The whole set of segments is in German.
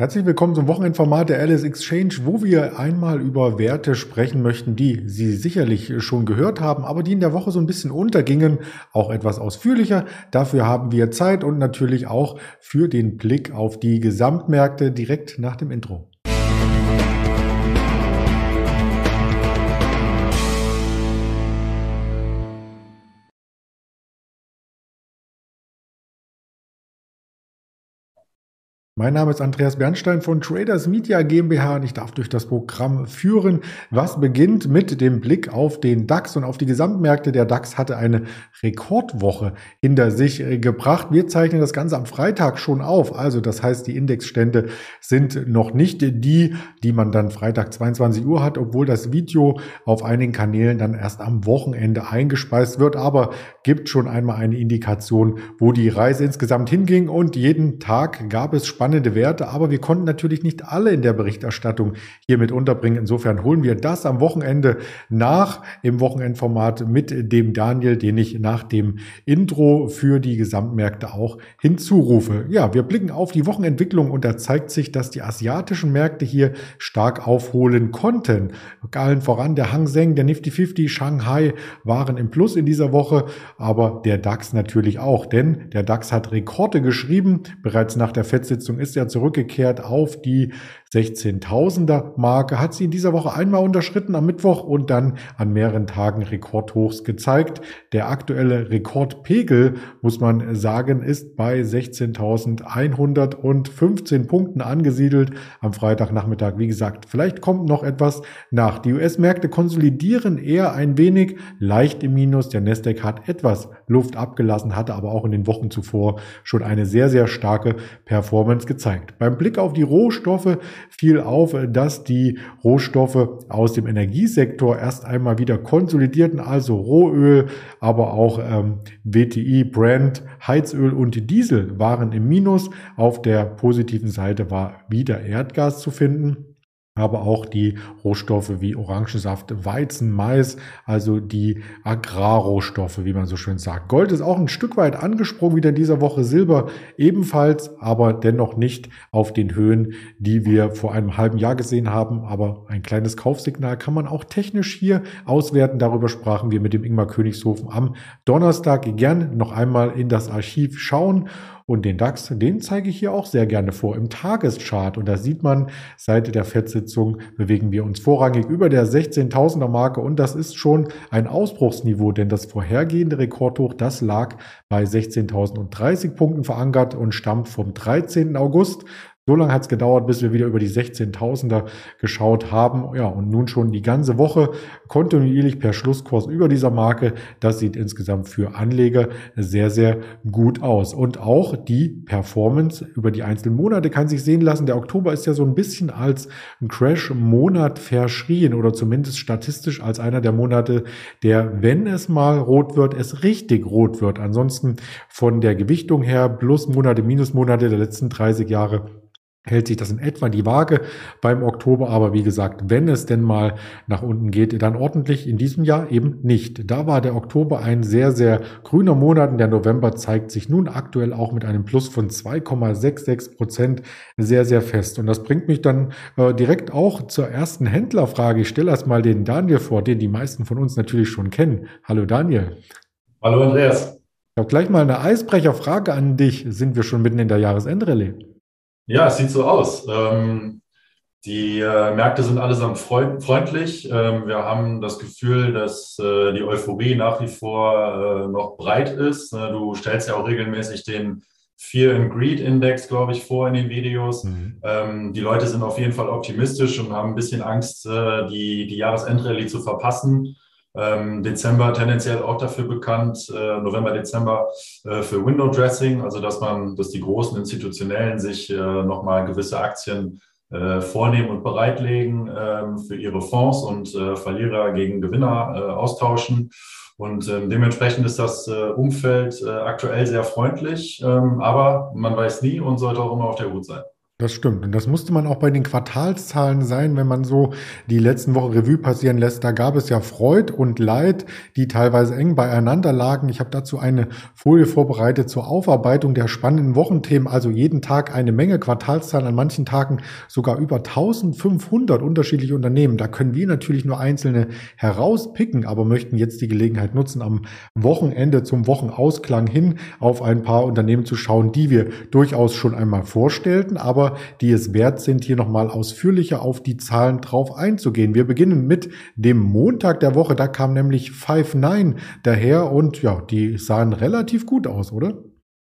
Herzlich willkommen zum Wochenendformat der Alice Exchange, wo wir einmal über Werte sprechen möchten, die Sie sicherlich schon gehört haben, aber die in der Woche so ein bisschen untergingen, auch etwas ausführlicher. Dafür haben wir Zeit und natürlich auch für den Blick auf die Gesamtmärkte direkt nach dem Intro. Mein Name ist Andreas Bernstein von Traders Media GmbH und ich darf durch das Programm führen, was beginnt mit dem Blick auf den DAX und auf die Gesamtmärkte. Der DAX hatte eine Rekordwoche hinter sich äh, gebracht. Wir zeichnen das Ganze am Freitag schon auf. Also das heißt, die Indexstände sind noch nicht die, die man dann Freitag 22 Uhr hat, obwohl das Video auf einigen Kanälen dann erst am Wochenende eingespeist wird. Aber gibt schon einmal eine Indikation, wo die Reise insgesamt hinging und jeden Tag gab es spannende Werte, aber wir konnten natürlich nicht alle in der Berichterstattung hier mit unterbringen. Insofern holen wir das am Wochenende nach im Wochenendformat mit dem Daniel, den ich nach dem Intro für die Gesamtmärkte auch hinzurufe. Ja, wir blicken auf die Wochenentwicklung und da zeigt sich, dass die asiatischen Märkte hier stark aufholen konnten. Allen voran der Hang Seng, der Nifty 50, Shanghai waren im Plus in dieser Woche, aber der DAX natürlich auch, denn der DAX hat Rekorde geschrieben. Bereits nach der FED-Sitzung ist ja zurückgekehrt auf die 16.000er Marke, hat sie in dieser Woche einmal unterschritten am Mittwoch und dann an mehreren Tagen Rekordhochs gezeigt. Der aktuelle Rekordpegel, muss man sagen, ist bei 16.115 Punkten angesiedelt am Freitagnachmittag. Wie gesagt, vielleicht kommt noch etwas nach. Die US-Märkte konsolidieren eher ein wenig, leicht im Minus. Der Nasdaq hat etwas Luft abgelassen, hatte aber auch in den Wochen zuvor schon eine sehr, sehr starke Performance gezeigt. Beim Blick auf die Rohstoffe fiel auf, dass die Rohstoffe aus dem Energiesektor erst einmal wieder konsolidierten, also Rohöl, aber auch ähm, WTI, Brent, Heizöl und Diesel waren im Minus. Auf der positiven Seite war wieder Erdgas zu finden aber auch die Rohstoffe wie Orangensaft, Weizen, Mais, also die Agrarrohstoffe, wie man so schön sagt. Gold ist auch ein Stück weit angesprungen wieder in dieser Woche, Silber ebenfalls, aber dennoch nicht auf den Höhen, die wir vor einem halben Jahr gesehen haben. Aber ein kleines Kaufsignal kann man auch technisch hier auswerten. Darüber sprachen wir mit dem Ingmar Königshofen am Donnerstag. Gern noch einmal in das Archiv schauen. Und den DAX, den zeige ich hier auch sehr gerne vor im Tageschart. Und da sieht man, seit der FED-Sitzung bewegen wir uns vorrangig über der 16.000er Marke. Und das ist schon ein Ausbruchsniveau, denn das vorhergehende Rekordhoch, das lag bei 16.030 Punkten verankert und stammt vom 13. August. So lange hat es gedauert, bis wir wieder über die 16.000er geschaut haben. Ja, und nun schon die ganze Woche kontinuierlich per Schlusskurs über dieser Marke. Das sieht insgesamt für Anleger sehr, sehr gut aus. Und auch die Performance über die einzelnen Monate kann sich sehen lassen. Der Oktober ist ja so ein bisschen als Crash-Monat verschrien oder zumindest statistisch als einer der Monate, der, wenn es mal rot wird, es richtig rot wird. Ansonsten von der Gewichtung her Plus-Monate, Minus-Monate der letzten 30 Jahre hält sich das in etwa die Waage beim Oktober. Aber wie gesagt, wenn es denn mal nach unten geht, dann ordentlich in diesem Jahr eben nicht. Da war der Oktober ein sehr, sehr grüner Monat und der November zeigt sich nun aktuell auch mit einem Plus von 2,66 Prozent sehr, sehr fest. Und das bringt mich dann äh, direkt auch zur ersten Händlerfrage. Ich stelle erstmal den Daniel vor, den die meisten von uns natürlich schon kennen. Hallo Daniel. Hallo Andreas. Ich habe gleich mal eine Eisbrecherfrage an dich. Sind wir schon mitten in der Jahresendrallye? Ja, es sieht so aus. Ähm, die äh, Märkte sind allesamt freundlich. Ähm, wir haben das Gefühl, dass äh, die Euphorie nach wie vor äh, noch breit ist. Äh, du stellst ja auch regelmäßig den Fear and Greed Index, glaube ich, vor in den Videos. Mhm. Ähm, die Leute sind auf jeden Fall optimistisch und haben ein bisschen Angst, äh, die, die Jahresendrallye zu verpassen. Ähm, Dezember tendenziell auch dafür bekannt, äh, November, Dezember äh, für Window Dressing, also dass man, dass die großen Institutionellen sich äh, nochmal gewisse Aktien äh, vornehmen und bereitlegen ähm, für ihre Fonds und äh, Verlierer gegen Gewinner äh, austauschen. Und ähm, dementsprechend ist das äh, Umfeld äh, aktuell sehr freundlich, ähm, aber man weiß nie und sollte auch immer auf der Hut sein. Das stimmt. Und das musste man auch bei den Quartalszahlen sein, wenn man so die letzten Wochen Revue passieren lässt. Da gab es ja Freud und Leid, die teilweise eng beieinander lagen. Ich habe dazu eine Folie vorbereitet zur Aufarbeitung der spannenden Wochenthemen. Also jeden Tag eine Menge Quartalszahlen, an manchen Tagen sogar über 1500 unterschiedliche Unternehmen. Da können wir natürlich nur einzelne herauspicken, aber möchten jetzt die Gelegenheit nutzen, am Wochenende zum Wochenausklang hin auf ein paar Unternehmen zu schauen, die wir durchaus schon einmal vorstellten, aber die es wert sind, hier nochmal ausführlicher auf die Zahlen drauf einzugehen. Wir beginnen mit dem Montag der Woche. Da kam nämlich Five Nine daher und ja, die sahen relativ gut aus, oder?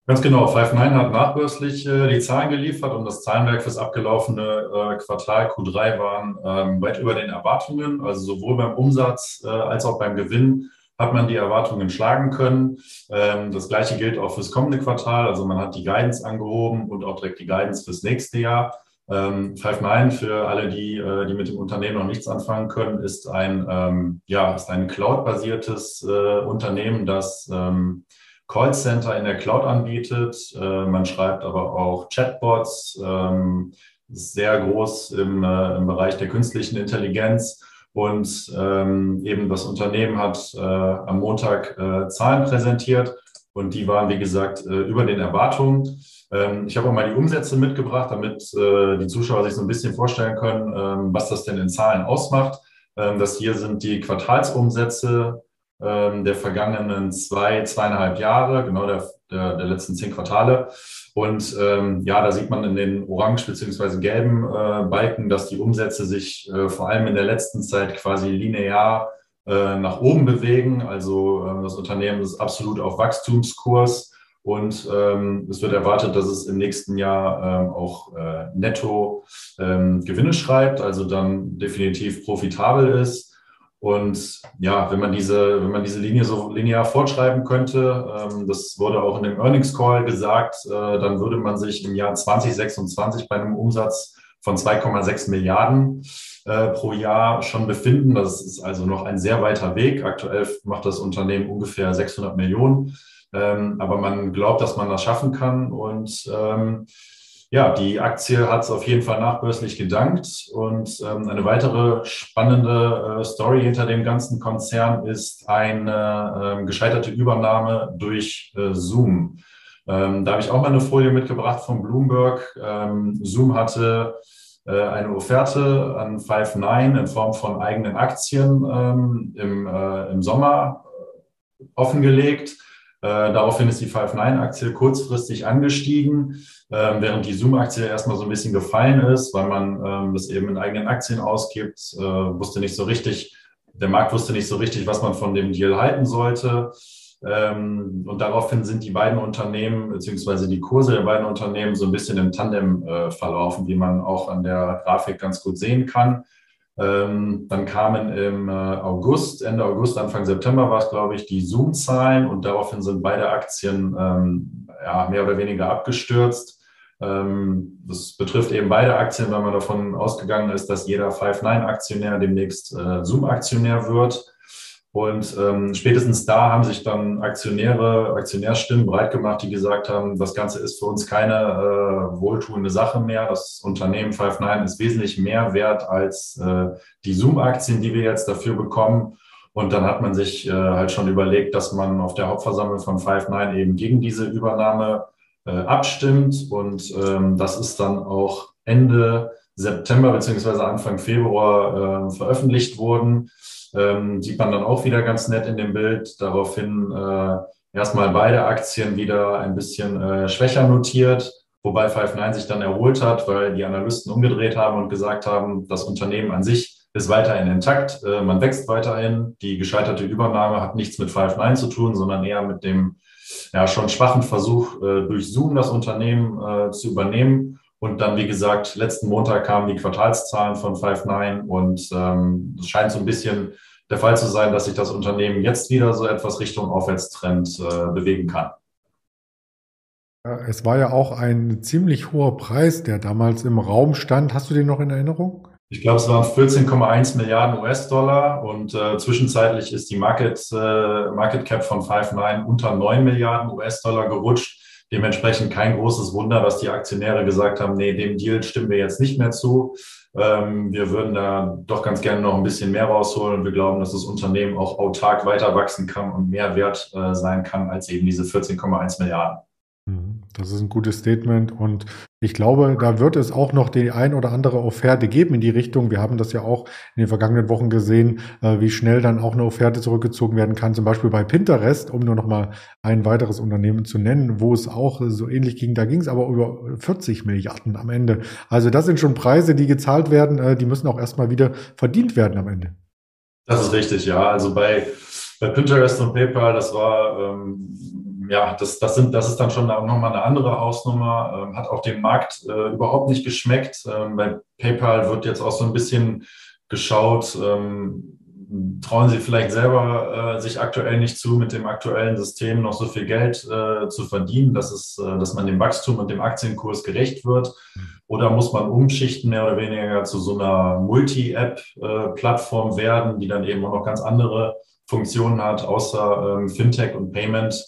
Ganz genau. Five9 hat nachbörslich äh, die Zahlen geliefert und das Zahlenwerk fürs abgelaufene äh, Quartal Q3 waren ähm, weit über den Erwartungen. Also sowohl beim Umsatz äh, als auch beim Gewinn hat man die Erwartungen schlagen können. Ähm, das gleiche gilt auch fürs kommende Quartal. Also man hat die Guidance angehoben und auch direkt die Guidance fürs nächste Jahr. Ähm, Five9 für alle, die, äh, die mit dem Unternehmen noch nichts anfangen können, ist ein, ähm, ja, ist ein Cloud-basiertes äh, Unternehmen, das ähm, Callcenter in der Cloud anbietet. Äh, man schreibt aber auch Chatbots, ähm, sehr groß im, äh, im Bereich der künstlichen Intelligenz und ähm, eben das Unternehmen hat äh, am Montag äh, Zahlen präsentiert und die waren, wie gesagt, äh, über den Erwartungen. Ähm, ich habe auch mal die Umsätze mitgebracht, damit äh, die Zuschauer sich so ein bisschen vorstellen können, ähm, was das denn in Zahlen ausmacht. Ähm, das hier sind die Quartalsumsätze ähm, der vergangenen zwei, zweieinhalb Jahre, genau der, der, der letzten zehn Quartale. Und ähm, ja, da sieht man in den orange beziehungsweise gelben äh, Balken, dass die Umsätze sich äh, vor allem in der letzten Zeit quasi linear äh, nach oben bewegen. Also ähm, das Unternehmen ist absolut auf Wachstumskurs und ähm, es wird erwartet, dass es im nächsten Jahr ähm, auch äh, netto ähm, Gewinne schreibt, also dann definitiv profitabel ist. Und ja, wenn man diese, wenn man diese Linie so linear fortschreiben könnte, ähm, das wurde auch in dem Earnings Call gesagt, äh, dann würde man sich im Jahr 2026 bei einem Umsatz von 2,6 Milliarden äh, pro Jahr schon befinden. Das ist also noch ein sehr weiter Weg. Aktuell macht das Unternehmen ungefähr 600 Millionen. Ähm, aber man glaubt, dass man das schaffen kann. Und ähm, ja, die Aktie hat es auf jeden Fall nachbörslich gedankt. Und ähm, eine weitere spannende äh, Story hinter dem ganzen Konzern ist eine äh, gescheiterte Übernahme durch äh, Zoom. Ähm, da habe ich auch mal eine Folie mitgebracht von Bloomberg. Ähm, Zoom hatte äh, eine Offerte an Five9 in Form von eigenen Aktien ähm, im, äh, im Sommer äh, offengelegt. Äh, daraufhin ist die Five9-Aktie kurzfristig angestiegen, äh, während die Zoom-Aktie erstmal so ein bisschen gefallen ist, weil man ähm, das eben in eigenen Aktien ausgibt, äh, wusste nicht so richtig, der Markt wusste nicht so richtig, was man von dem Deal halten sollte. Ähm, und daraufhin sind die beiden Unternehmen beziehungsweise die Kurse der beiden Unternehmen so ein bisschen im Tandem äh, verlaufen, wie man auch an der Grafik ganz gut sehen kann. Ähm, dann kamen im äh, August, Ende August, Anfang September war es, glaube ich, die Zoom-Zahlen und daraufhin sind beide Aktien ähm, ja, mehr oder weniger abgestürzt. Ähm, das betrifft eben beide Aktien, weil man davon ausgegangen ist, dass jeder Five9-Aktionär demnächst äh, Zoom-Aktionär wird. Und ähm, spätestens da haben sich dann Aktionäre, Aktionärstimmen breit gemacht, die gesagt haben, das Ganze ist für uns keine äh, wohltuende Sache mehr. Das Unternehmen Five9 ist wesentlich mehr wert als äh, die Zoom-Aktien, die wir jetzt dafür bekommen. Und dann hat man sich äh, halt schon überlegt, dass man auf der Hauptversammlung von Five9 eben gegen diese Übernahme äh, abstimmt. Und ähm, das ist dann auch Ende September beziehungsweise Anfang Februar äh, veröffentlicht worden ähm, sieht man dann auch wieder ganz nett in dem Bild. Daraufhin äh, erstmal beide Aktien wieder ein bisschen äh, schwächer notiert, wobei Five9 sich dann erholt hat, weil die Analysten umgedreht haben und gesagt haben, das Unternehmen an sich ist weiterhin intakt, äh, man wächst weiterhin. Die gescheiterte Übernahme hat nichts mit Five9 zu tun, sondern eher mit dem ja, schon schwachen Versuch, äh, durch Zoom das Unternehmen äh, zu übernehmen. Und dann, wie gesagt, letzten Montag kamen die Quartalszahlen von Five9 und ähm, es scheint so ein bisschen der Fall zu sein, dass sich das Unternehmen jetzt wieder so etwas Richtung Aufwärtstrend äh, bewegen kann. Es war ja auch ein ziemlich hoher Preis, der damals im Raum stand. Hast du den noch in Erinnerung? Ich glaube, es waren 14,1 Milliarden US-Dollar und äh, zwischenzeitlich ist die Market, äh, Market Cap von Five9 unter 9 Milliarden US-Dollar gerutscht. Dementsprechend kein großes Wunder, dass die Aktionäre gesagt haben, nee, dem Deal stimmen wir jetzt nicht mehr zu. Ähm, wir würden da doch ganz gerne noch ein bisschen mehr rausholen wir glauben, dass das Unternehmen auch autark weiter wachsen kann und mehr wert äh, sein kann als eben diese 14,1 Milliarden. Mhm. Das ist ein gutes Statement und ich glaube, da wird es auch noch die ein oder andere Offerte geben in die Richtung. Wir haben das ja auch in den vergangenen Wochen gesehen, äh, wie schnell dann auch eine Offerte zurückgezogen werden kann, zum Beispiel bei Pinterest, um nur noch mal ein weiteres Unternehmen zu nennen, wo es auch so ähnlich ging. Da ging es aber über 40 Milliarden am Ende. Also das sind schon Preise, die gezahlt werden, äh, die müssen auch erstmal wieder verdient werden am Ende. Das ist richtig, ja. Also bei, bei Pinterest und PayPal, das war ähm, ja, das, das, sind, das ist dann schon nochmal eine andere Hausnummer, ähm, hat auch dem Markt äh, überhaupt nicht geschmeckt. Ähm, bei PayPal wird jetzt auch so ein bisschen geschaut, ähm, trauen sie vielleicht selber äh, sich aktuell nicht zu, mit dem aktuellen System noch so viel Geld äh, zu verdienen, dass, es, äh, dass man dem Wachstum und dem Aktienkurs gerecht wird? Oder muss man umschichten, mehr oder weniger zu so einer Multi-App-Plattform äh, werden, die dann eben auch noch ganz andere Funktionen hat, außer ähm, Fintech und Payment?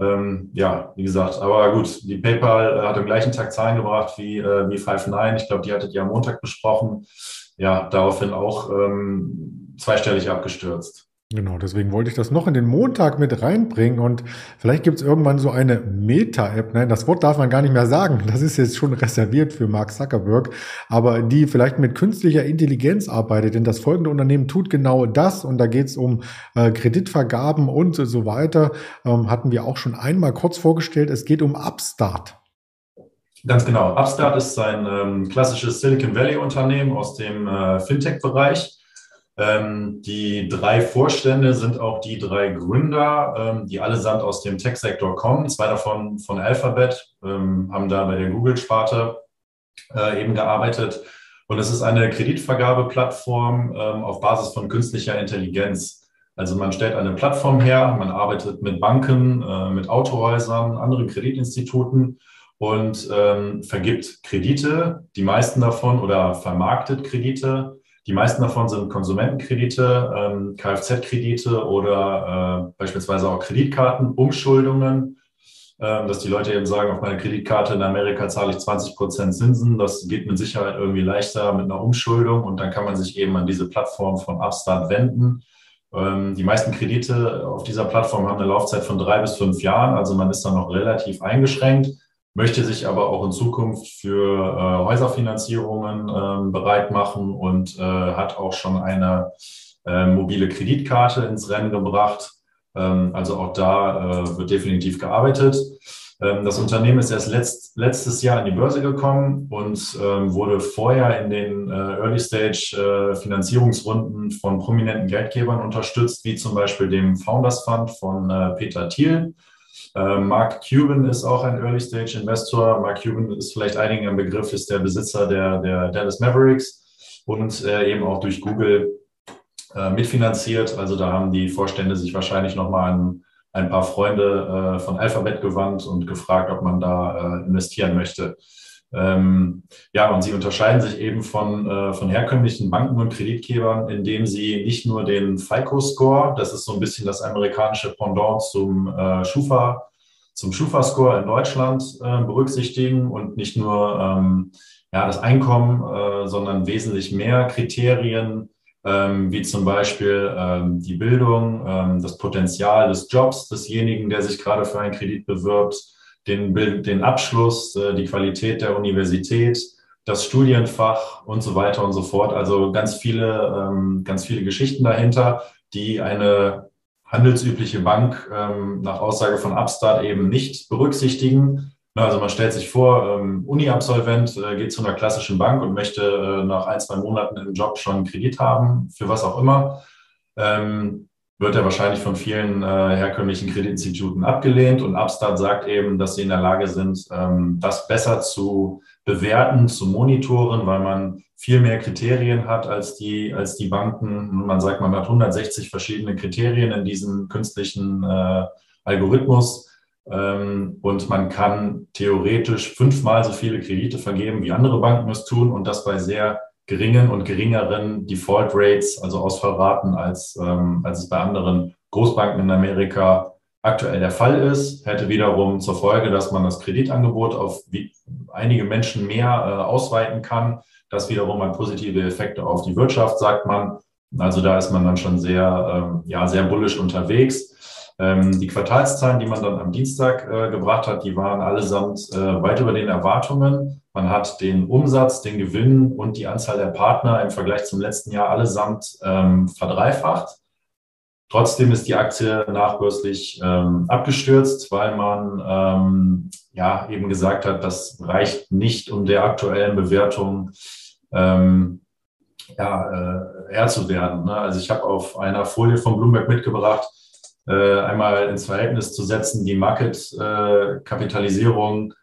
Ähm, ja, wie gesagt, aber gut, die PayPal äh, hat am gleichen Tag Zahlen gebracht wie, äh, wie Five9. Ich glaube, die hattet ihr am Montag besprochen. Ja, daraufhin auch ähm, zweistellig abgestürzt. Genau, deswegen wollte ich das noch in den Montag mit reinbringen und vielleicht gibt es irgendwann so eine Meta-App, nein, das Wort darf man gar nicht mehr sagen, das ist jetzt schon reserviert für Mark Zuckerberg, aber die vielleicht mit künstlicher Intelligenz arbeitet, denn das folgende Unternehmen tut genau das und da geht es um äh, Kreditvergaben und so weiter, ähm, hatten wir auch schon einmal kurz vorgestellt, es geht um Upstart. Ganz genau, Upstart ist ein ähm, klassisches Silicon Valley-Unternehmen aus dem äh, Fintech-Bereich ähm, die drei Vorstände sind auch die drei Gründer, ähm, die allesamt aus dem Tech-Sektor kommen. Zwei davon von Alphabet, ähm, haben da bei der Google-Sparte äh, eben gearbeitet. Und es ist eine Kreditvergabeplattform auf Basis von künstlicher Intelligenz. Also man stellt eine Plattform her, man arbeitet mit Banken, äh, mit Autohäusern, anderen Kreditinstituten und vergibt Kredite, die meisten davon oder vermarktet Kredite die meisten davon sind Konsumentenkredite, ähm, Kfz-Kredite oder äh, beispielsweise auch Kreditkarten, Umschuldungen, äh, dass die Leute eben sagen, auf meiner Kreditkarte in Amerika zahle ich 20 Prozent Zinsen. Das geht mit Sicherheit irgendwie leichter mit einer Umschuldung und dann kann man sich eben an diese Plattform von Upstart wenden. Ähm, die meisten Kredite auf dieser Plattform haben eine Laufzeit von drei bis fünf Jahren, also man ist dann noch relativ eingeschränkt möchte sich aber auch in Zukunft für äh, Häuserfinanzierungen äh, bereit machen und äh, hat auch schon eine äh, mobile Kreditkarte ins Rennen gebracht. Ähm, also auch da äh, wird definitiv gearbeitet. Ähm, das Unternehmen ist erst letzt, letztes Jahr an die Börse gekommen und ähm, wurde vorher in den äh, Early Stage Finanzierungsrunden von prominenten Geldgebern unterstützt, wie zum Beispiel dem Founders Fund von Peter Thiel äh, Mark Cuban ist auch ein Early-Stage-Investor. Mark Cuban ist vielleicht einigen ein Begriff, ist der Besitzer der, der Dallas Mavericks und äh, eben auch durch Google äh, mitfinanziert. Also da haben die Vorstände sich wahrscheinlich nochmal an ein paar Freunde äh, von Alphabet gewandt und gefragt, ob man da investieren möchte. Ähm, ja, und sie unterscheiden sich eben von, äh, von herkömmlichen Banken und Kreditgebern, indem sie nicht nur den FICO-Score, das ist so ein bisschen das amerikanische Pendant zum äh, Schufa, zum Schufa-Score in Deutschland äh, berücksichtigen und nicht nur ähm, ja, das Einkommen, äh, sondern wesentlich mehr Kriterien, ähm, wie zum Beispiel ähm, die Bildung, ähm, das Potenzial des Jobs desjenigen, der sich gerade für einen Kredit bewirbt, den, den Abschluss, äh, die Qualität der Universität, das Studienfach und so weiter und so fort. Also ganz viele, ähm, ganz viele Geschichten dahinter, die eine handelsübliche Bank ähm, nach Aussage von Upstart eben nicht berücksichtigen. Also man stellt sich vor, ähm, Uni-Absolvent äh, geht zu einer klassischen Bank und möchte äh, nach ein, zwei Monaten im Job schon einen Kredit haben, für was auch immer wird er wahrscheinlich von vielen äh, herkömmlichen Kreditinstituten abgelehnt. Und Upstart sagt eben, dass sie in der Lage sind, ähm, das besser zu bewerten, zu monitoren, weil man viel mehr Kriterien hat als die, als die Banken. Man sagt, man hat 160 verschiedene Kriterien in diesem künstlichen äh, Algorithmus. Ähm, und man kann theoretisch fünfmal so viele Kredite vergeben, wie andere Banken es tun und das bei sehr geringen und geringeren Default Rates, also Ausfallraten, als, ähm, als es bei anderen Großbanken in Amerika aktuell der Fall ist, hätte wiederum zur Folge, dass man das Kreditangebot auf einige Menschen mehr äh, ausweiten kann. Das wiederum hat positive Effekte auf die Wirtschaft, sagt man. Also da ist man dann schon sehr, ähm, ja, sehr bullisch unterwegs. Ähm, die Quartalszahlen, die man dann am Dienstag äh, gebracht hat, die waren allesamt äh, weit über den Erwartungen. Man hat den Umsatz, den Gewinn und die Anzahl der Partner im Vergleich zum letzten Jahr allesamt ähm, verdreifacht. Trotzdem ist die Aktie nachbörslich ähm, abgestürzt, weil man ähm, ja eben gesagt hat, das reicht nicht, um der aktuellen Bewertung ähm, ja, äh, Herr zu werden. Ne? Also ich habe auf einer Folie von Bloomberg mitgebracht, äh, einmal ins Verhältnis zu setzen, die Market-Kapitalisierung äh,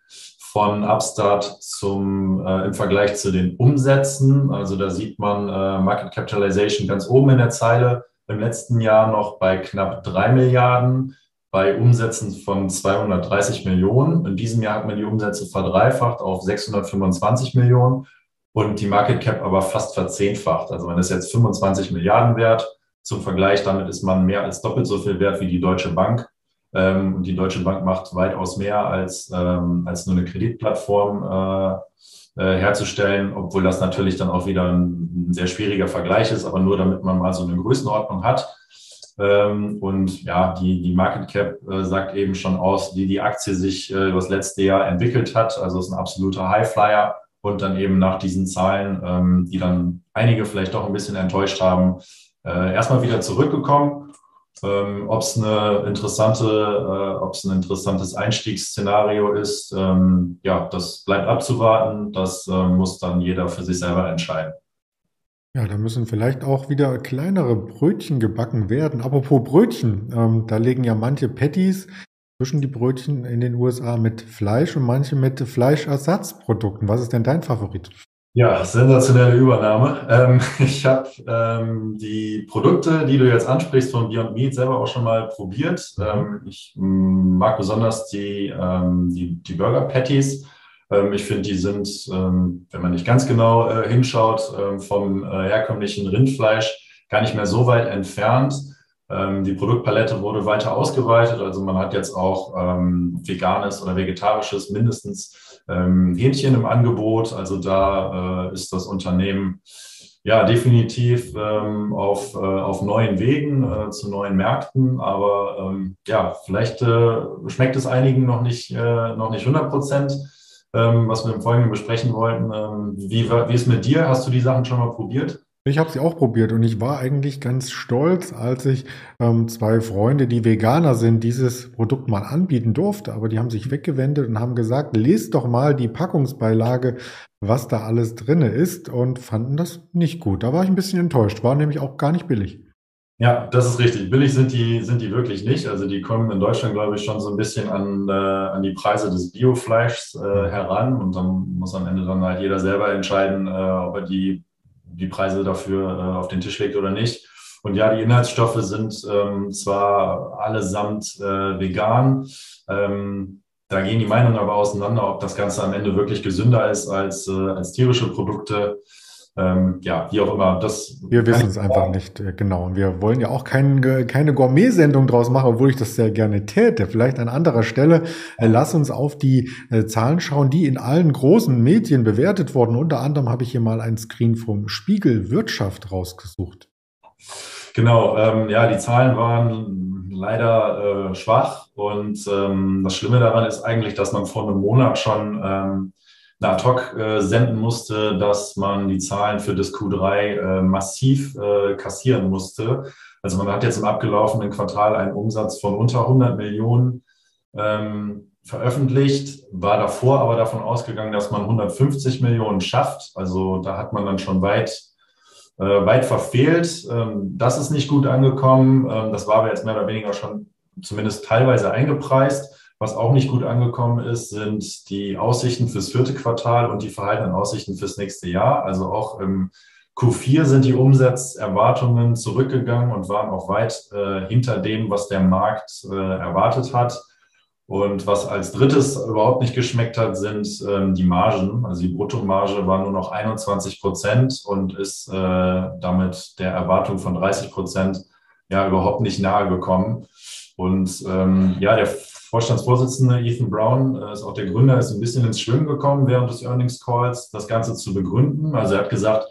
von Upstart zum, äh, im Vergleich zu den Umsätzen. Also da sieht man äh, Market Capitalization ganz oben in der Zeile, im letzten Jahr noch bei knapp drei Milliarden, bei Umsätzen von 230 Millionen. In diesem Jahr hat man die Umsätze verdreifacht auf 625 Millionen und die Market Cap aber fast verzehnfacht. Also man ist jetzt 25 Milliarden wert. Zum Vergleich, damit ist man mehr als doppelt so viel wert wie die Deutsche Bank. Ähm, und die Deutsche Bank macht weitaus mehr als, ähm, als nur eine Kreditplattform äh, äh, herzustellen, obwohl das natürlich dann auch wieder ein, ein, sehr schwieriger Vergleich ist, aber nur damit man mal so eine Größenordnung hat. Ähm, und ja, die, die Market Cap äh, sagt eben schon aus, wie die Aktie sich äh, das letzte Jahr entwickelt hat. Also ist ein absoluter Highflyer und dann eben nach diesen Zahlen, ähm, die dann einige vielleicht doch ein bisschen enttäuscht haben, äh, erstmal wieder zurückgekommen. Ähm, ob es eine interessante, äh, ob es ein interessantes Einstiegsszenario ist, ähm, ja, das bleibt abzuwarten. Das äh, muss dann jeder für sich selber entscheiden. Ja, da müssen vielleicht auch wieder kleinere Brötchen gebacken werden. Apropos Brötchen, ähm, da legen ja manche Patties zwischen die Brötchen in den USA mit Fleisch und manche mit Fleischersatzprodukten. Was ist denn dein Favorit? Ja, sensationelle Übernahme. Ähm, ich habe ähm, die Produkte, die du jetzt ansprichst von Beyond Meat, selber auch schon mal probiert. Ähm, ich mag besonders die, ähm, die, die Burger Patties. Ähm, ich finde, die sind, ähm, wenn man nicht ganz genau äh, hinschaut, vom äh, herkömmlichen Rindfleisch gar nicht mehr so weit entfernt. Die Produktpalette wurde weiter ausgeweitet. Also man hat jetzt auch veganes oder vegetarisches mindestens ähm, Hähnchen im Angebot. Also da äh, ist das Unternehmen ja definitiv ähm, auf, äh, auf neuen Wegen äh, zu neuen Märkten. Aber ähm, ja, vielleicht äh, schmeckt es einigen noch nicht, äh, noch nicht 100 Prozent. Ähm, was wir im Folgenden besprechen wollten. wie, wie ist mit dir? Hast du die Sachen schon mal probiert? Ich habe sie auch probiert und ich war eigentlich ganz stolz, als ich ähm, zwei Freunde, die Veganer sind, dieses Produkt mal anbieten durfte. Aber die haben sich weggewendet und haben gesagt, lest doch mal die Packungsbeilage, was da alles drinne ist und fanden das nicht gut. Da war ich ein bisschen enttäuscht, war nämlich auch gar nicht billig. Ja, das ist richtig. Billig sind die, sind die wirklich nicht. Also die kommen in Deutschland, glaube ich, schon so ein bisschen an, äh, an die Preise des Biofleischs äh, heran und dann muss am Ende dann halt jeder selber entscheiden, äh, ob er die die Preise dafür äh, auf den Tisch legt oder nicht. Und ja, die Inhaltsstoffe sind ähm, zwar allesamt äh, vegan, ähm, da gehen die Meinungen aber auseinander, ob das Ganze am Ende wirklich gesünder ist als, äh, als tierische Produkte. Ähm, ja, wie auch immer. Das wir wissen es einfach nicht, äh, genau. Und wir wollen ja auch kein, keine Gourmet-Sendung draus machen, obwohl ich das sehr gerne täte. Vielleicht an anderer Stelle. Äh, lass uns auf die äh, Zahlen schauen, die in allen großen Medien bewertet wurden. Unter anderem habe ich hier mal ein Screen vom Spiegel Wirtschaft rausgesucht. Genau, ähm, ja, die Zahlen waren leider äh, schwach und ähm, das Schlimme daran ist eigentlich, dass man vor einem Monat schon eine Ad-Hoc äh, senden musste, dass man die Zahlen für das Q3 äh, massiv äh, kassieren musste. Also man hat jetzt im abgelaufenen Quartal einen Umsatz von unter 100 Millionen ähm, veröffentlicht, war davor aber davon ausgegangen, dass man 150 Millionen schafft. Also da hat man dann schon weit, äh, weit verfehlt. Ähm, das ist nicht gut angekommen. Ähm, das war aber jetzt mehr oder weniger schon zumindest teilweise eingepreist. Was auch nicht gut angekommen ist, sind die Aussichten fürs vierte Quartal und die verhaltenen Aussichten fürs nächste Jahr. Also auch im Q4 sind die Umsatzerwartungen zurückgegangen und waren auch weit äh, hinter dem, was der Markt äh, erwartet hat. Und was als drittes überhaupt nicht geschmeckt hat, sind ähm, die Margen. Also die Bruttomarge war nur noch 21 Prozent und ist äh, damit der Erwartung von 30 Prozent ja überhaupt nicht nahe gekommen. Und ähm, ja, der Vorstandsvorsitzende Ethan Brown äh, ist auch der Gründer, ist ein bisschen ins Schwimmen gekommen während des Earnings Calls, das Ganze zu begründen. Also er hat gesagt,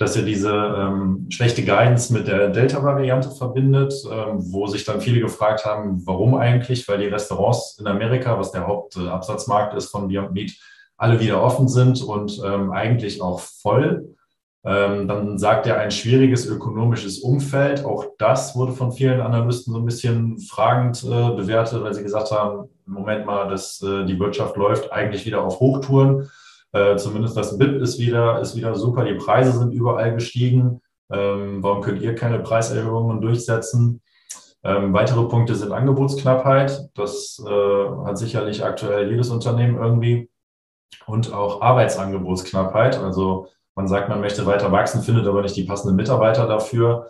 dass er diese ähm, schlechte Guidance mit der Delta-Variante verbindet, ähm, wo sich dann viele gefragt haben, warum eigentlich, weil die Restaurants in Amerika, was der Hauptabsatzmarkt ist von Beyond Meat, alle wieder offen sind und ähm, eigentlich auch voll. Ähm, dann sagt er ein schwieriges ökonomisches Umfeld. Auch das wurde von vielen Analysten so ein bisschen fragend äh, bewertet, weil sie gesagt haben, Moment mal, dass äh, die Wirtschaft läuft eigentlich wieder auf Hochtouren. Äh, zumindest das BIP ist wieder, ist wieder super. Die Preise sind überall gestiegen. Ähm, warum könnt ihr keine Preiserhöhungen durchsetzen? Ähm, weitere Punkte sind Angebotsknappheit. Das äh, hat sicherlich aktuell jedes Unternehmen irgendwie. Und auch Arbeitsangebotsknappheit. Also man sagt, man möchte weiter wachsen, findet aber nicht die passenden Mitarbeiter dafür.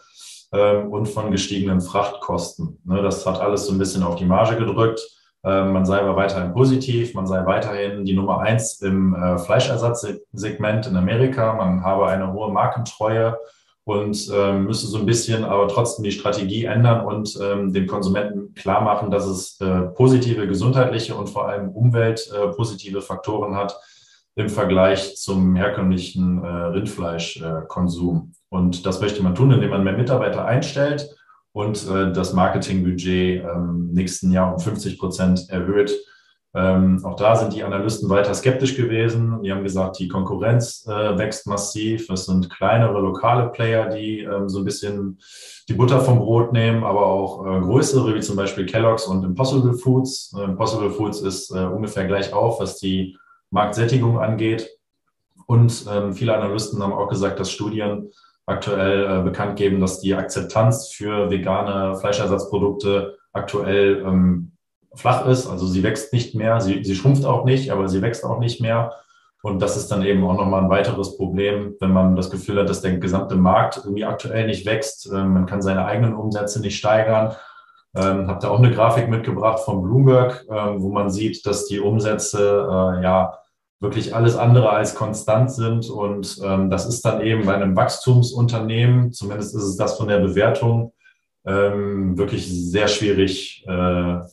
Ähm, und von gestiegenen Frachtkosten. Ne, das hat alles so ein bisschen auf die Marge gedrückt. Ähm, man sei aber weiterhin positiv, man sei weiterhin die Nummer eins im äh, Fleischersatzsegment in Amerika, man habe eine hohe Markentreue und ähm, müsse so ein bisschen aber trotzdem die Strategie ändern und dem Konsumenten klar machen, dass es äh, positive gesundheitliche und vor allem umweltpositive äh, Faktoren hat im Vergleich zum herkömmlichen äh, Rindfleischkonsum. und das möchte man tun, indem man mehr Mitarbeiter einstellt und äh, das Marketingbudget ähm, nächsten Jahr um 50 Prozent erhöht. Ähm, auch da sind die Analysten weiter skeptisch gewesen. Die haben gesagt, die Konkurrenz äh, wächst massiv. Es sind kleinere lokale Player, die ähm, so ein bisschen die Butter vom Brot nehmen, aber auch äh, größere, wie zum Beispiel Kellogg's und Impossible Foods. Äh, Impossible Foods ist äh, ungefähr gleich auf, was die Marktsättigung angeht. Und ähm, viele Analysten haben auch gesagt, dass Studien aktuell äh, bekannt geben, dass die Akzeptanz für vegane Fleischersatzprodukte aktuell ähm, flach ist. Also sie wächst nicht mehr, sie, sie schrumpft auch nicht, aber sie wächst auch nicht mehr. Und das ist dann eben auch nochmal ein weiteres Problem, wenn man das Gefühl hat, dass der gesamte Markt irgendwie aktuell nicht wächst. Ähm, man kann seine eigenen Umsätze nicht steigern. Ähm, habt ihr auch eine Grafik mitgebracht von Bloomberg, ähm, wo man sieht, dass die Umsätze äh, ja wirklich alles andere als konstant sind. Und ähm, das ist dann eben bei einem Wachstumsunternehmen, zumindest ist es das von der Bewertung, ähm, wirklich sehr schwierig, äh,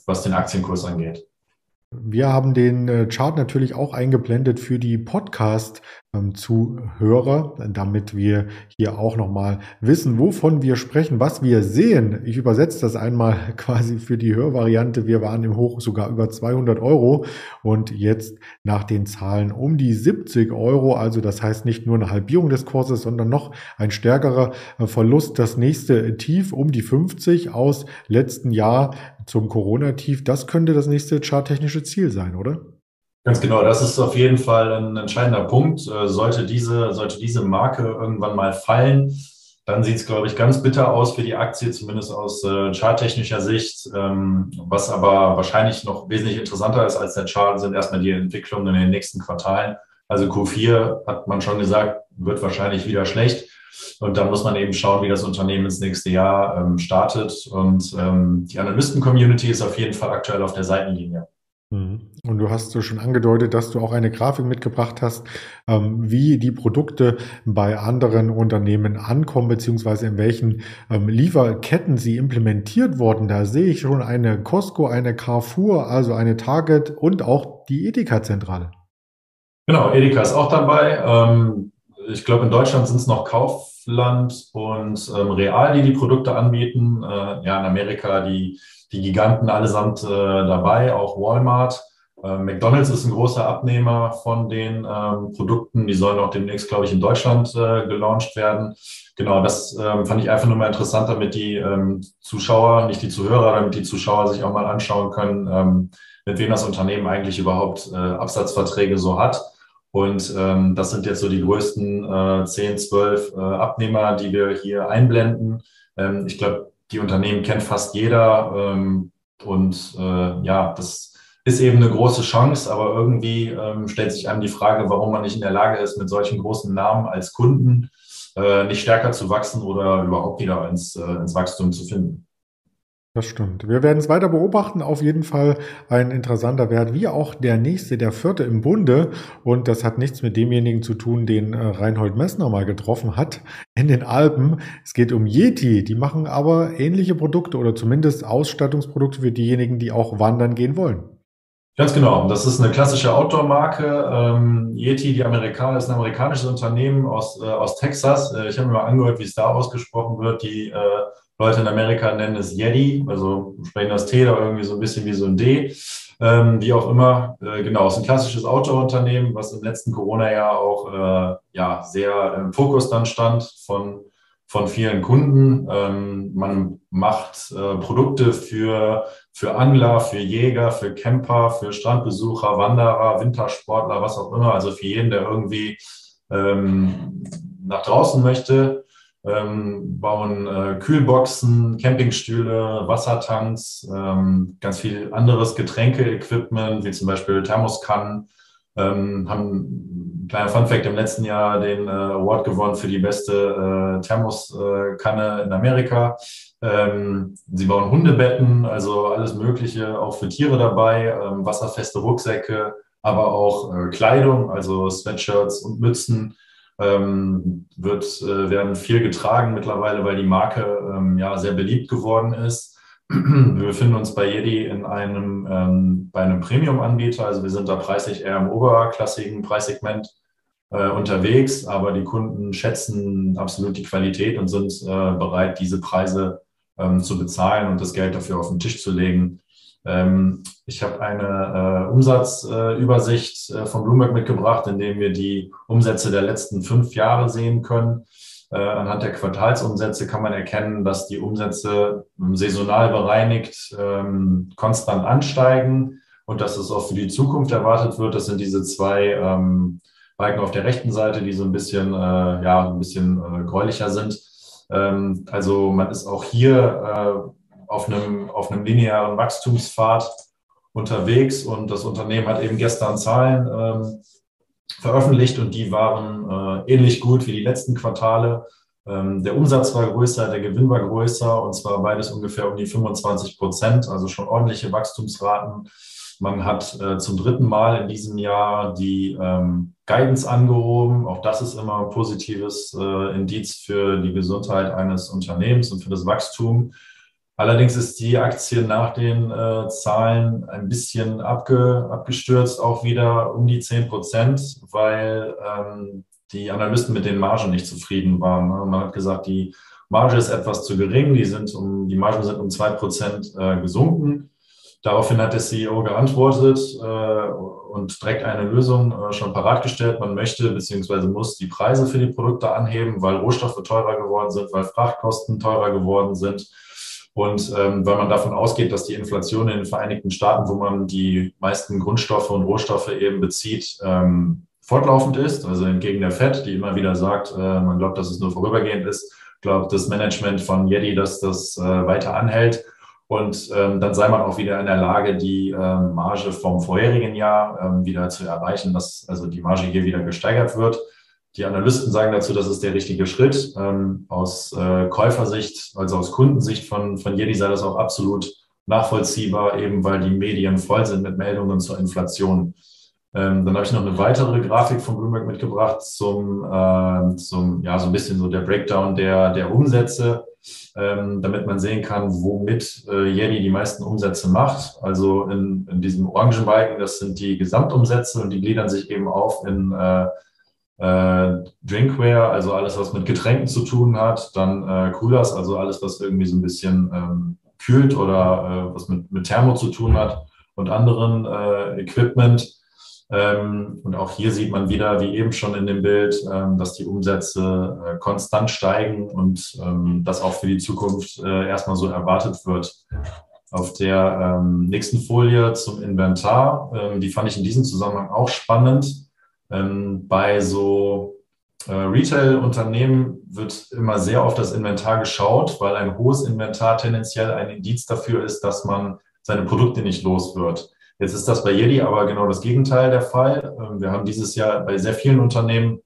was den Aktienkurs angeht. Wir haben den äh, Chart natürlich auch eingeblendet für die Podcast-Zuhörer, damit wir hier auch nochmal wissen, wovon wir sprechen, was wir sehen. Ich übersetze das einmal quasi für die Hörvariante. Wir waren im Hoch sogar über 200 Euro und jetzt nach den Zahlen um die 70 Euro. Also das heißt nicht nur eine Halbierung des Kurses, sondern noch ein stärkerer äh, Verlust. Das nächste Tief um die 50 aus letzten Jahr zum Corona-Tief, das könnte das nächste charttechnische Ziel sein, oder? Ganz genau, das ist auf jeden Fall ein entscheidender Punkt. Äh, sollte diese, sollte diese Marke irgendwann mal fallen, dann sieht es, glaube ich, ganz bitter aus für die Aktie, zumindest aus äh, charttechnischer Sicht. Ähm, was aber wahrscheinlich noch wesentlich interessanter ist als der Chart, sind erstmal die Entwicklungen in den nächsten Quartalen. Also Q4 hat man schon gesagt, wird wahrscheinlich wieder schlecht. Und dann muss man eben schauen, wie das Unternehmen ins nächste Jahr ähm, startet. Und ähm, die Analysten-Community ist auf jeden Fall aktuell auf der Seitenlinie. Mhm. Und du hast so schon angedeutet, dass du auch eine Grafik mitgebracht hast, ähm, wie die Produkte bei anderen Unternehmen ankommen, beziehungsweise in welchen ähm, Lieferketten sie implementiert wurden. Da sehe ich schon eine Costco, eine Carrefour, also eine Target und auch die Edeka-Zentrale. Genau, Edeka ist auch dabei. Ähm, ich glaube, in Deutschland sind es noch Kaufland und ähm, Real, die die Produkte anbieten. Äh, ja, in Amerika die, die Giganten allesamt äh, dabei, auch Walmart. Äh, McDonald's ist ein großer Abnehmer von den ähm, Produkten. Die sollen auch demnächst, glaube ich, in Deutschland äh, gelauncht werden. Genau, das ähm, fand ich einfach nur mal interessant, damit die ähm, Zuschauer, nicht die Zuhörer, damit die Zuschauer sich auch mal anschauen können, ähm, mit wem das Unternehmen eigentlich überhaupt äh, Absatzverträge so hat. Und ähm, das sind jetzt so die größten äh, 10, 12 äh, Abnehmer, die wir hier einblenden. Ähm, ich glaube, die Unternehmen kennt fast jeder. Ähm, und äh, ja, das ist eben eine große Chance, aber irgendwie ähm, stellt sich einem die Frage, warum man nicht in der Lage ist, mit solchen großen Namen als Kunden äh, nicht stärker zu wachsen oder überhaupt wieder ins, äh, ins Wachstum zu finden. Das stimmt. Wir werden es weiter beobachten. Auf jeden Fall ein interessanter Wert, wie auch der nächste, der vierte im Bunde. Und das hat nichts mit demjenigen zu tun, den äh, Reinhold Messner mal getroffen hat in den Alpen. Es geht um Yeti. Die machen aber ähnliche Produkte oder zumindest Ausstattungsprodukte für diejenigen, die auch wandern gehen wollen. Ganz genau. Das ist eine klassische Outdoor-Marke. Ähm, Yeti, die Amerikaner, ist ein amerikanisches Unternehmen aus, äh, aus Texas. Äh, ich habe mir mal angehört, wie es da ausgesprochen wird. Die äh, Leute in Amerika nennen es Yeti, also sprechen das T da irgendwie so ein bisschen wie so ein D. Ähm, wie auch immer, äh, genau, es ist ein klassisches Autounternehmen, was im letzten Corona-Jahr auch äh, ja, sehr im Fokus dann stand von, von vielen Kunden. Ähm, man macht äh, Produkte für, für Angler, für Jäger, für Camper, für Strandbesucher, Wanderer, Wintersportler, was auch immer, also für jeden, der irgendwie ähm, nach draußen möchte ähm, bauen äh, Kühlboxen, Campingstühle, Wassertanks, ähm, ganz viel anderes Getränke-Equipment, wie zum Beispiel Thermoskannen. Ähm, haben, kleiner Funfact, im letzten Jahr den äh, Award gewonnen für die beste äh, Thermoskanne in Amerika. Ähm, sie bauen Hundebetten, also alles Mögliche, auch für Tiere dabei, ähm, wasserfeste Rucksäcke, aber auch äh, Kleidung, also Sweatshirts und Mützen ähm, wird, äh, werden viel getragen mittlerweile, weil die Marke ähm, ja sehr beliebt geworden ist. Wir befinden uns bei Yeti in einem, ähm, bei einem Premium-Anbieter, also wir sind da preislich eher im oberklassigen Preissegment äh, unterwegs, aber die Kunden schätzen absolut die Qualität und sind äh, bereit, diese Preise ähm, zu bezahlen und das Geld dafür auf den Tisch zu legen. Ähm, ich habe eine äh, Umsatzübersicht äh, von Bloomberg mitgebracht, in dem wir die Umsätze der letzten fünf Jahre sehen können. Äh, anhand der Quartalsumsätze kann man erkennen, dass die Umsätze saisonal bereinigt ähm, konstant ansteigen und dass es auch für die Zukunft erwartet wird. Das sind diese zwei ähm, Balken auf der rechten Seite, die so ein bisschen, äh, ja, ein bisschen äh, gräulicher sind. Ähm, also man ist auch hier äh, auf einem, auf einem linearen Wachstumspfad unterwegs und das Unternehmen hat eben gestern Zahlen ähm, veröffentlicht und die waren äh, ähnlich gut wie die letzten Quartale. Ähm, der Umsatz war größer, der Gewinn war größer und zwar beides ungefähr um die 25 Prozent, also schon ordentliche Wachstumsraten. Man hat äh, zum dritten Mal in diesem Jahr die ähm, Guidance angehoben. Auch das ist immer ein positives äh, Indiz für die Gesundheit eines Unternehmens und für das Wachstum. Allerdings ist die Aktie nach den äh, Zahlen ein bisschen abge, abgestürzt, auch wieder um die 10 Prozent, weil ähm, die Analysten mit den Margen nicht zufrieden waren. Ne? Man hat gesagt, die Marge ist etwas zu gering, die, sind um, die Margen sind um 2 Prozent äh, gesunken. Daraufhin hat der CEO geantwortet äh, und direkt eine Lösung äh, schon parat gestellt. Man möchte bzw. muss die Preise für die Produkte anheben, weil Rohstoffe teurer geworden sind, weil Frachtkosten teurer geworden sind und ähm, weil man davon ausgeht, dass die Inflation in den Vereinigten Staaten, wo man die meisten Grundstoffe und Rohstoffe eben bezieht, ähm, fortlaufend ist, also entgegen der FED, die immer wieder sagt, äh, man glaubt, dass es nur vorübergehend ist, glaubt das Management von Yeti, dass das äh, weiter anhält. Und ähm, dann sei man auch wieder in der Lage, die ähm, Marge vom vorherigen Jahr ähm, wieder zu erreichen, dass also die Marge hier wieder gesteigert wird. Die Analysten sagen dazu, das ist der richtige Schritt. Ähm, aus äh, Käufersicht, also aus Kundensicht von, von Jedi sei das auch absolut nachvollziehbar, eben weil die Medien voll sind mit Meldungen zur Inflation. Ähm, dann habe ich noch eine weitere Grafik von Bloomberg mitgebracht zum, äh, zum ja, so ein bisschen so der Breakdown der, der Umsätze, ähm, damit man sehen kann, womit äh, Yeti die meisten Umsätze macht. Also in, in diesem Orangenbalken, das sind die Gesamtumsätze und die gliedern sich eben auf in äh, äh, Drinkware, also alles, was mit Getränken zu tun hat, dann äh, Coolers, also alles, was irgendwie so ein bisschen ähm, kühlt oder äh, was mit, mit Thermo zu tun hat und anderen äh, Equipment. Ähm, und auch hier sieht man wieder, wie eben schon in dem Bild, ähm, dass die Umsätze äh, konstant steigen und ähm, das auch für die Zukunft äh, erstmal so erwartet wird. Auf der ähm, nächsten Folie zum Inventar, ähm, die fand ich in diesem Zusammenhang auch spannend ähm, bei so äh, Retail-Unternehmen wird immer sehr auf das Inventar geschaut, weil ein hohes Inventar tendenziell ein Indiz dafür ist, dass man seine Produkte nicht los wird. Jetzt ist das bei Yeti aber genau das Gegenteil der Fall. Ähm, wir haben dieses Jahr bei sehr vielen Unternehmen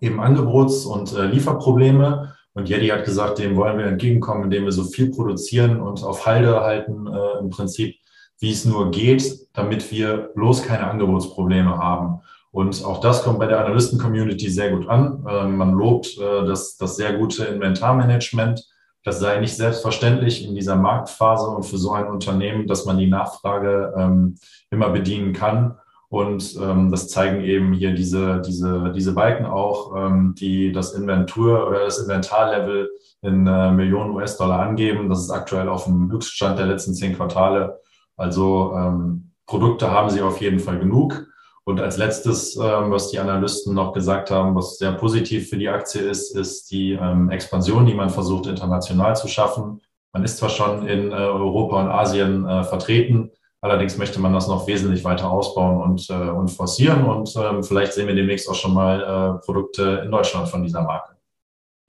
eben Angebots- und äh, Lieferprobleme Und Yeti hat gesagt, dem wollen wir entgegenkommen, indem wir so viel produzieren und auf Halde halten äh, im Prinzip, wie es nur geht, damit wir bloß keine Angebotsprobleme haben. Und auch das kommt bei der Analysten-Community sehr gut an. Äh, man lobt äh, das, das sehr gute Inventarmanagement. Das sei nicht selbstverständlich in dieser Marktphase und für so ein Unternehmen, dass man die Nachfrage ähm, immer bedienen kann. Und ähm, das zeigen eben hier diese, diese, diese Balken auch, ähm, die das Inventur oder das Inventarlevel in äh, Millionen US-Dollar angeben. Das ist aktuell auf dem Höchststand der letzten zehn Quartale. Also ähm, Produkte haben sie auf jeden Fall genug. Und als letztes, ähm, was die Analysten noch gesagt haben, was sehr positiv für die Aktie ist, ist die ähm, Expansion, die man versucht international zu schaffen. Man ist zwar schon in äh, Europa und Asien äh, vertreten, Allerdings möchte man das noch wesentlich weiter ausbauen und, äh, und forcieren. Und ähm, vielleicht sehen wir demnächst auch schon mal äh, Produkte in Deutschland von dieser Marke.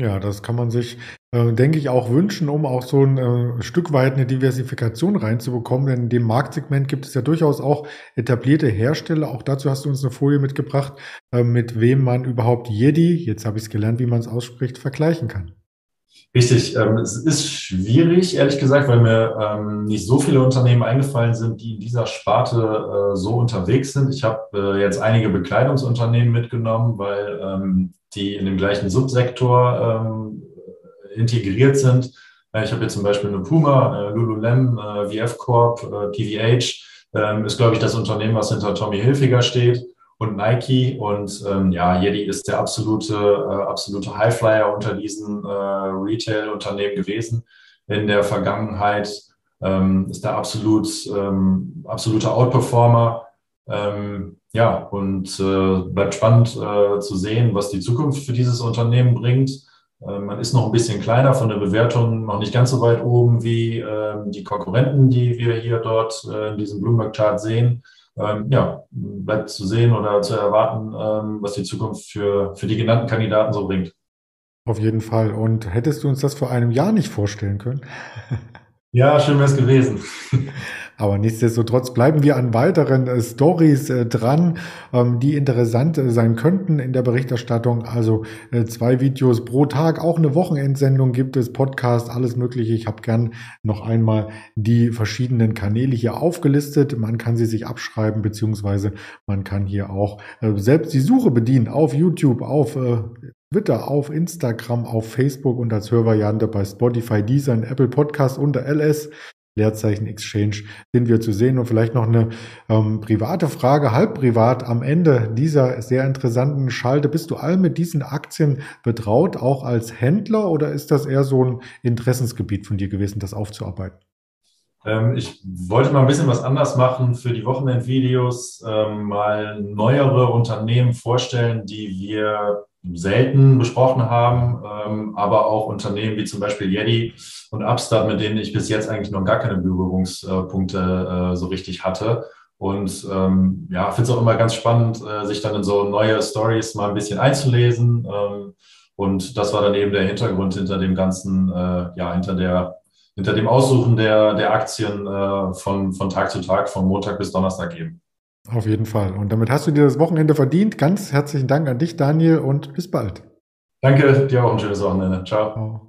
Ja, das kann man sich, äh, denke ich, auch wünschen, um auch so ein äh, Stück weit eine Diversifikation reinzubekommen. Denn in dem Marktsegment gibt es ja durchaus auch etablierte Hersteller. Auch dazu hast du uns eine Folie mitgebracht, äh, mit wem man überhaupt Jedi, jetzt habe ich es gelernt, wie man es ausspricht, vergleichen kann. Richtig, ähm, es ist schwierig, ehrlich gesagt, weil mir ähm, nicht so viele Unternehmen eingefallen sind, die in dieser Sparte äh, so unterwegs sind. Ich habe äh, jetzt einige Bekleidungsunternehmen mitgenommen, weil ähm, die in dem gleichen Subsektor ähm, integriert sind. Äh, ich habe jetzt zum Beispiel eine Puma, äh, Lululemon, äh, VF Corp, äh, PVH, ähm, ist, glaube ich, das Unternehmen, was hinter Tommy Hilfiger steht und Nike. Und ähm, ja, Yeti ist der absolute, äh, absolute Highflyer unter diesen äh, Retail-Unternehmen gewesen in der Vergangenheit. Ähm, ist der absolut, ähm, absolute Outperformer. Ähm, ja, und äh, bleibt spannend äh, zu sehen, was die Zukunft für dieses Unternehmen bringt. Äh, man ist noch ein bisschen kleiner von der Bewertung, noch nicht ganz so weit oben wie äh, die Konkurrenten, die wir hier dort äh, in diesem Bloomberg-Chart sehen ähm, ja, bleibt zu sehen oder zu erwarten, ähm, was die Zukunft für, für die genannten Kandidaten so bringt. Auf jeden Fall. Und hättest du uns das vor einem Jahr nicht vorstellen können? Ja, schön wäre es gewesen. Aber nichtsdestotrotz bleiben wir an weiteren äh, Stories äh, dran, ähm, die interessant äh, sein könnten in der Berichterstattung. Also äh, zwei Videos pro Tag, auch eine Wochenendsendung gibt es, Podcast, alles Mögliche. Ich habe gern noch einmal die verschiedenen Kanäle hier aufgelistet. Man kann sie sich abschreiben, beziehungsweise man kann hier auch äh, selbst die Suche bedienen auf YouTube, auf äh, Twitter, auf Instagram, auf Facebook und als Hörvariante bei Spotify, Deezer Apple Podcast unter LS. Leerzeichen Exchange sind wir zu sehen und vielleicht noch eine ähm, private Frage, halb privat am Ende dieser sehr interessanten Schalte. Bist du all mit diesen Aktien betraut, auch als Händler oder ist das eher so ein Interessensgebiet von dir gewesen, das aufzuarbeiten? Ähm, ich wollte mal ein bisschen was anders machen für die Wochenendvideos, ähm, mal neuere Unternehmen vorstellen, die wir selten besprochen haben, ähm, aber auch Unternehmen wie zum Beispiel Yeti und Upstart, mit denen ich bis jetzt eigentlich noch gar keine Berührungspunkte äh, so richtig hatte. Und ähm, ja, finde es auch immer ganz spannend, äh, sich dann in so neue Stories mal ein bisschen einzulesen. Ähm, und das war dann eben der Hintergrund hinter dem ganzen, äh, ja, hinter der, hinter dem Aussuchen der, der Aktien äh, von, von Tag zu Tag, von Montag bis Donnerstag eben. Auf jeden Fall. Und damit hast du dir das Wochenende verdient. Ganz herzlichen Dank an dich, Daniel, und bis bald. Danke, dir auch ein schönes Wochenende. Ciao. Ciao.